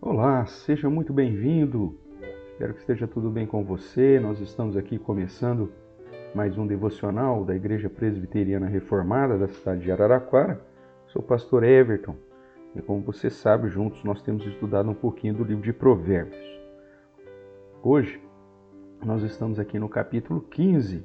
Olá, seja muito bem-vindo. Espero que esteja tudo bem com você. Nós estamos aqui começando mais um devocional da Igreja Presbiteriana Reformada da cidade de Araraquara. Sou o pastor Everton e, como você sabe, juntos nós temos estudado um pouquinho do livro de Provérbios. Hoje nós estamos aqui no capítulo 15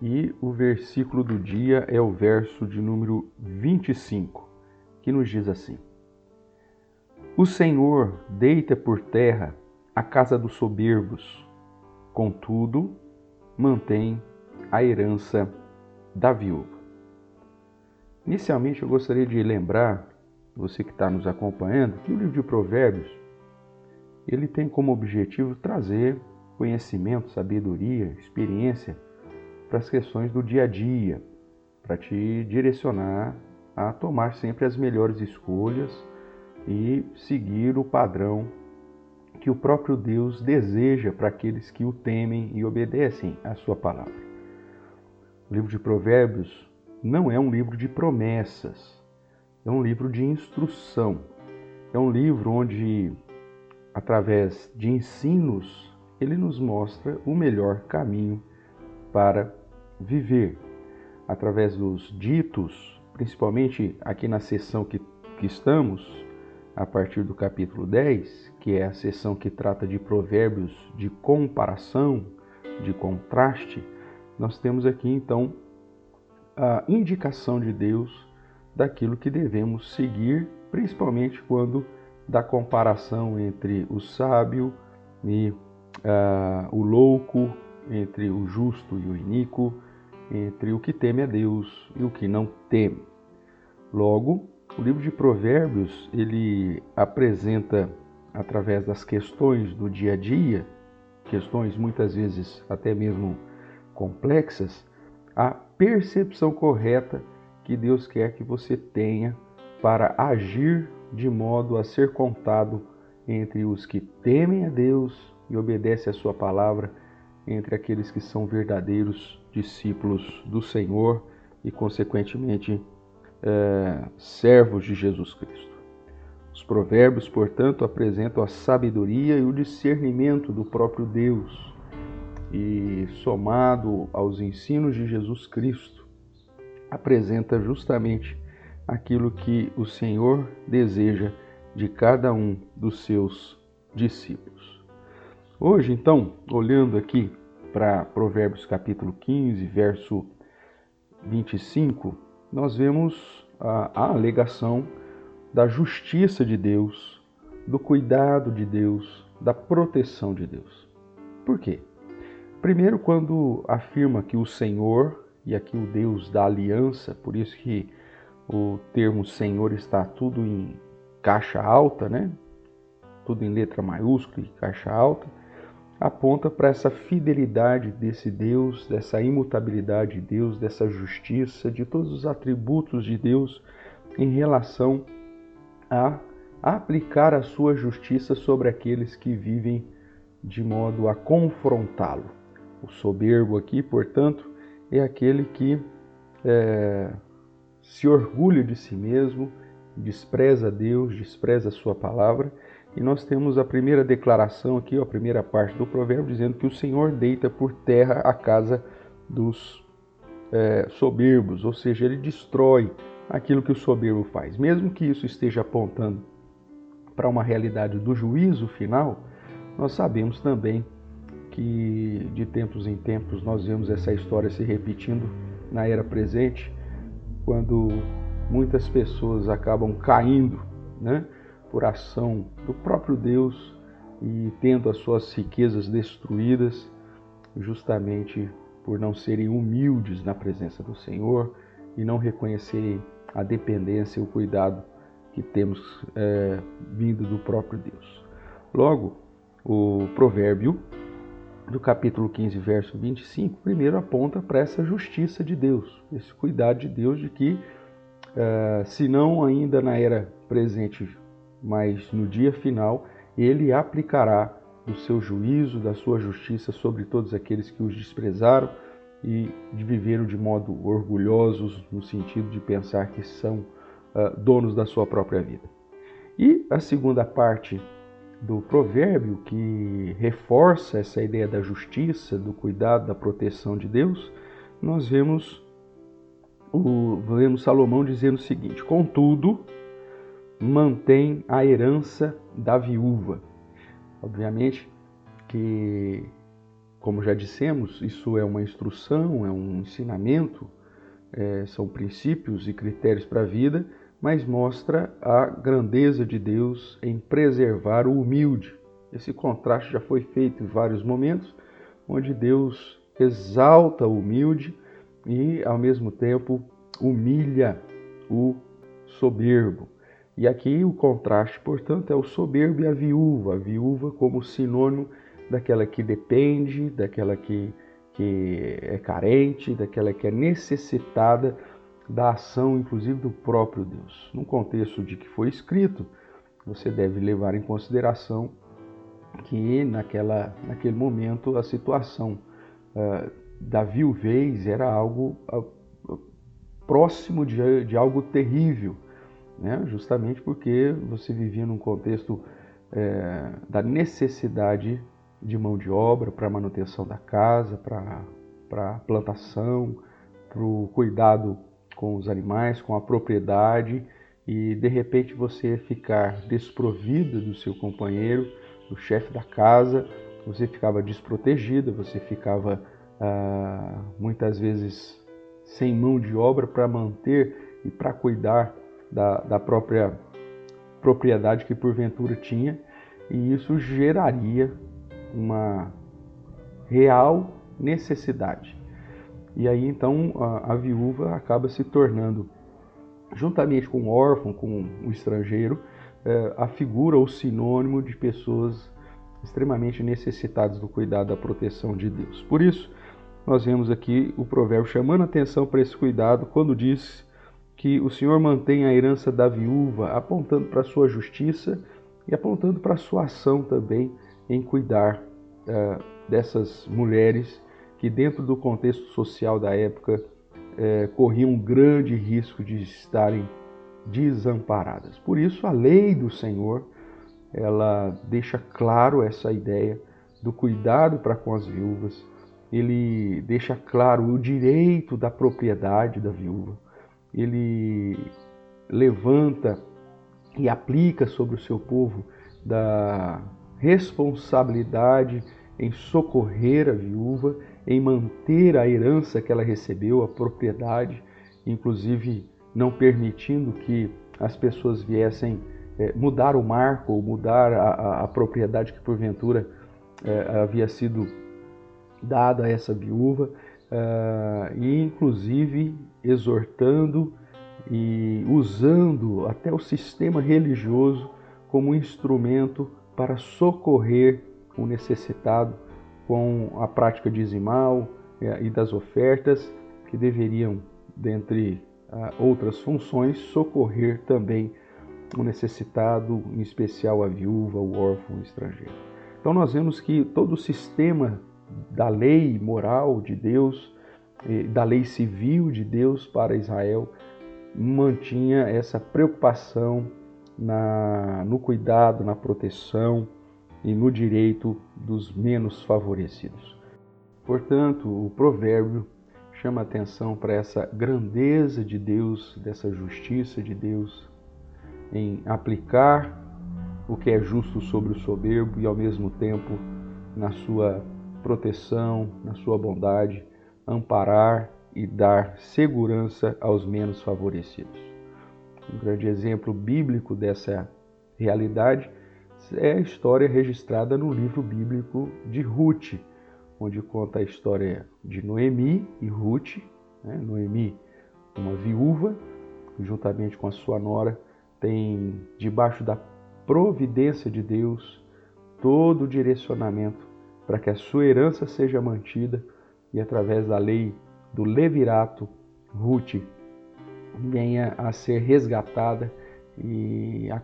e o versículo do dia é o verso de número 25, que nos diz assim: O Senhor deita por terra a casa dos soberbos, contudo, mantém a herança da viúva. Inicialmente, eu gostaria de lembrar, você que está nos acompanhando, que o livro de Provérbios ele tem como objetivo trazer conhecimento, sabedoria, experiência para as questões do dia a dia, para te direcionar a tomar sempre as melhores escolhas e seguir o padrão que o próprio Deus deseja para aqueles que o temem e obedecem à sua palavra. O livro de Provérbios não é um livro de promessas, é um livro de instrução. É um livro onde, através de ensinos ele nos mostra o melhor caminho para viver. Através dos ditos, principalmente aqui na sessão que, que estamos, a partir do capítulo 10, que é a sessão que trata de provérbios de comparação, de contraste, nós temos aqui então a indicação de Deus daquilo que devemos seguir, principalmente quando da comparação entre o sábio e uh, o louco, entre o justo e o iníquo, entre o que teme a Deus e o que não teme. Logo, o livro de Provérbios ele apresenta através das questões do dia a dia, questões muitas vezes até mesmo complexas, a percepção correta que Deus quer que você tenha para agir de modo a ser contado entre os que temem a Deus e obedece a sua palavra entre aqueles que são verdadeiros discípulos do Senhor e, consequentemente, é, servos de Jesus Cristo. Os provérbios, portanto, apresentam a sabedoria e o discernimento do próprio Deus e, somado aos ensinos de Jesus Cristo, apresenta justamente aquilo que o Senhor deseja de cada um dos seus discípulos. Hoje, então, olhando aqui para Provérbios capítulo 15, verso 25, nós vemos a, a alegação da justiça de Deus, do cuidado de Deus, da proteção de Deus. Por quê? Primeiro, quando afirma que o Senhor, e aqui o Deus da aliança, por isso que o termo Senhor está tudo em caixa alta, né? Tudo em letra maiúscula e caixa alta aponta para essa fidelidade desse Deus, dessa imutabilidade de Deus, dessa justiça, de todos os atributos de Deus em relação a aplicar a sua justiça sobre aqueles que vivem de modo a confrontá-lo. O soberbo aqui, portanto, é aquele que é, se orgulha de si mesmo, despreza Deus, despreza a sua palavra e nós temos a primeira declaração aqui, a primeira parte do provérbio, dizendo que o Senhor deita por terra a casa dos é, soberbos, ou seja, ele destrói aquilo que o soberbo faz. Mesmo que isso esteja apontando para uma realidade do juízo final, nós sabemos também que de tempos em tempos nós vemos essa história se repetindo na era presente, quando muitas pessoas acabam caindo, né? Por ação do próprio Deus e tendo as suas riquezas destruídas, justamente por não serem humildes na presença do Senhor e não reconhecerem a dependência e o cuidado que temos é, vindo do próprio Deus. Logo, o provérbio do capítulo 15, verso 25, primeiro aponta para essa justiça de Deus, esse cuidado de Deus de que, é, se não ainda na era presente mas no dia final ele aplicará do seu juízo, da sua justiça sobre todos aqueles que os desprezaram e viveram de modo orgulhosos, no sentido de pensar que são uh, donos da sua própria vida. E a segunda parte do provérbio que reforça essa ideia da justiça, do cuidado, da proteção de Deus, nós vemos o vemos Salomão dizendo o seguinte: "Contudo, mantém a herança da viúva". Obviamente que como já dissemos, isso é uma instrução, é um ensinamento, é, são princípios e critérios para a vida, mas mostra a grandeza de Deus em preservar o humilde. Esse contraste já foi feito em vários momentos, onde Deus exalta o humilde e, ao mesmo tempo, humilha o soberbo. E aqui o contraste, portanto, é o soberbo e a viúva, a viúva como sinônimo daquela que depende, daquela que, que é carente, daquela que é necessitada da ação, inclusive do próprio Deus. No contexto de que foi escrito, você deve levar em consideração que naquela, naquele momento a situação uh, da viuvez era algo uh, próximo de, de, algo terrível, né? justamente porque você vivia num contexto uh, da necessidade de mão de obra para manutenção da casa, para plantação, para o cuidado com os animais, com a propriedade e de repente você ficar desprovida do seu companheiro, do chefe da casa, você ficava desprotegida, você ficava ah, muitas vezes sem mão de obra para manter e para cuidar da, da própria propriedade que porventura tinha, e isso geraria uma real necessidade. E aí então a, a viúva acaba se tornando, juntamente com o órfão, com o estrangeiro, é, a figura ou sinônimo de pessoas extremamente necessitadas do cuidado da proteção de Deus. Por isso, nós vemos aqui o provérbio chamando atenção para esse cuidado quando diz que o Senhor mantém a herança da viúva, apontando para a sua justiça e apontando para a sua ação também em cuidar uh, dessas mulheres que, dentro do contexto social da época, uh, corriam um grande risco de estarem desamparadas. Por isso, a lei do Senhor ela deixa claro essa ideia do cuidado para com as viúvas. Ele deixa claro o direito da propriedade da viúva. Ele levanta e aplica sobre o seu povo da responsabilidade em socorrer a viúva, em manter a herança que ela recebeu, a propriedade, inclusive não permitindo que as pessoas viessem é, mudar o marco ou mudar a, a, a propriedade que porventura é, havia sido dada a essa viúva, é, e inclusive exortando e usando até o sistema religioso como instrumento para socorrer o necessitado com a prática dizimal é, e das ofertas que deveriam, dentre ah, outras funções, socorrer também o necessitado, em especial a viúva, o órfão, o estrangeiro. Então nós vemos que todo o sistema da lei moral de Deus, da lei civil de Deus para Israel, mantinha essa preocupação na, no cuidado, na proteção e no direito dos menos favorecidos. Portanto, o provérbio chama atenção para essa grandeza de Deus, dessa justiça de Deus em aplicar o que é justo sobre o soberbo e ao mesmo tempo na sua proteção, na sua bondade, amparar e dar segurança aos menos favorecidos. Um grande exemplo bíblico dessa realidade é a história registrada no livro bíblico de Ruth, onde conta a história de Noemi e Ruth. Né? Noemi, uma viúva, juntamente com a sua nora, tem debaixo da providência de Deus todo o direcionamento para que a sua herança seja mantida e através da lei do levirato, Ruth venha a ser resgatada e a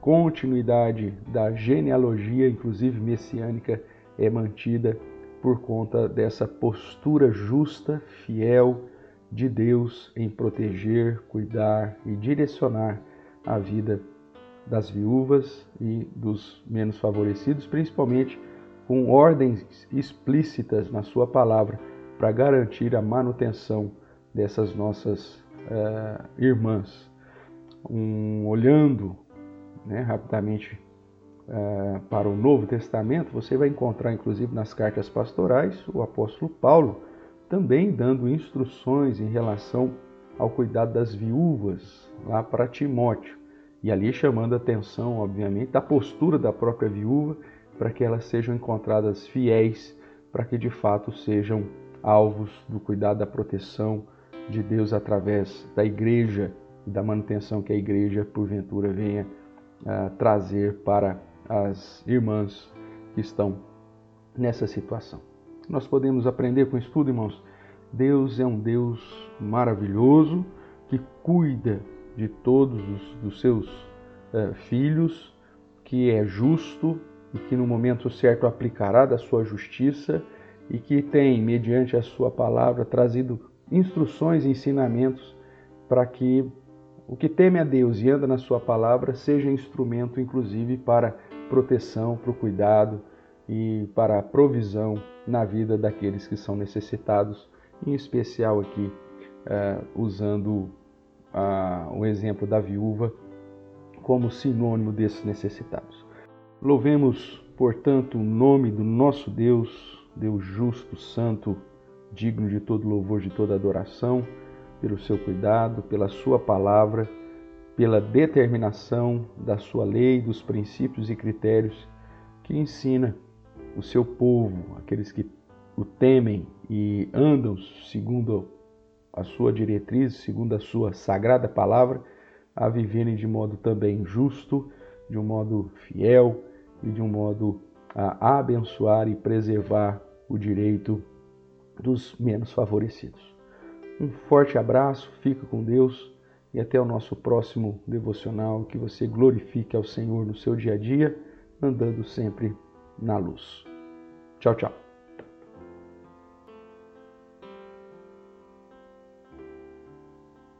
continuidade da genealogia, inclusive messiânica, é mantida por conta dessa postura justa, fiel de Deus em proteger, cuidar e direcionar a vida das viúvas e dos menos favorecidos, principalmente com ordens explícitas na sua palavra para garantir a manutenção dessas nossas uh, irmãs. Um, olhando né, rapidamente uh, para o Novo Testamento, você vai encontrar, inclusive nas cartas pastorais, o apóstolo Paulo também dando instruções em relação ao cuidado das viúvas lá para Timóteo. E ali chamando a atenção, obviamente, da postura da própria viúva para que elas sejam encontradas fiéis, para que de fato sejam alvos do cuidado, da proteção de Deus através da igreja e da manutenção que a igreja, porventura, venha uh, trazer para as irmãs que estão nessa situação. Nós podemos aprender com o estudo, irmãos. Deus é um Deus maravilhoso que cuida de todos os dos seus uh, filhos, que é justo e que no momento certo aplicará da sua justiça e que tem, mediante a sua palavra, trazido instruções e ensinamentos para que o que teme a Deus e anda na sua palavra seja instrumento, inclusive, para proteção, para o cuidado e para a provisão na vida daqueles que são necessitados, em especial aqui uh, usando uh, o exemplo da viúva como sinônimo desses necessitados. Louvemos, portanto, o nome do nosso Deus Deus justo, santo, digno de todo louvor, de toda adoração, pelo seu cuidado, pela sua palavra, pela determinação da sua lei, dos princípios e critérios que ensina o seu povo, aqueles que o temem e andam segundo a sua diretriz, segundo a sua sagrada palavra, a viverem de modo também justo, de um modo fiel e de um modo a abençoar e preservar o direito dos menos favorecidos. Um forte abraço, fica com Deus e até o nosso próximo devocional. Que você glorifique ao Senhor no seu dia a dia, andando sempre na luz. Tchau, tchau.